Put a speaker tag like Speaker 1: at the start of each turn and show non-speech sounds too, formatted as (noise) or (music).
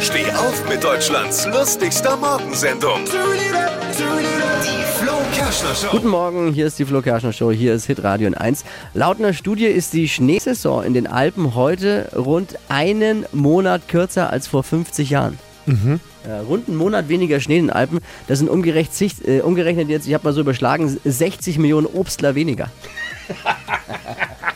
Speaker 1: Steh auf mit Deutschlands lustigster Morgensendung. Die Flo Show.
Speaker 2: Guten Morgen, hier ist die Flo Kerschner Show, hier ist Hitradio 1. Laut einer Studie ist die Schneesaison in den Alpen heute rund einen Monat kürzer als vor 50 Jahren. Äh, rund einen Monat weniger Schnee in den Alpen, das sind umgerechnet, äh, umgerechnet jetzt, ich habe mal so überschlagen, 60 Millionen Obstler weniger. (laughs)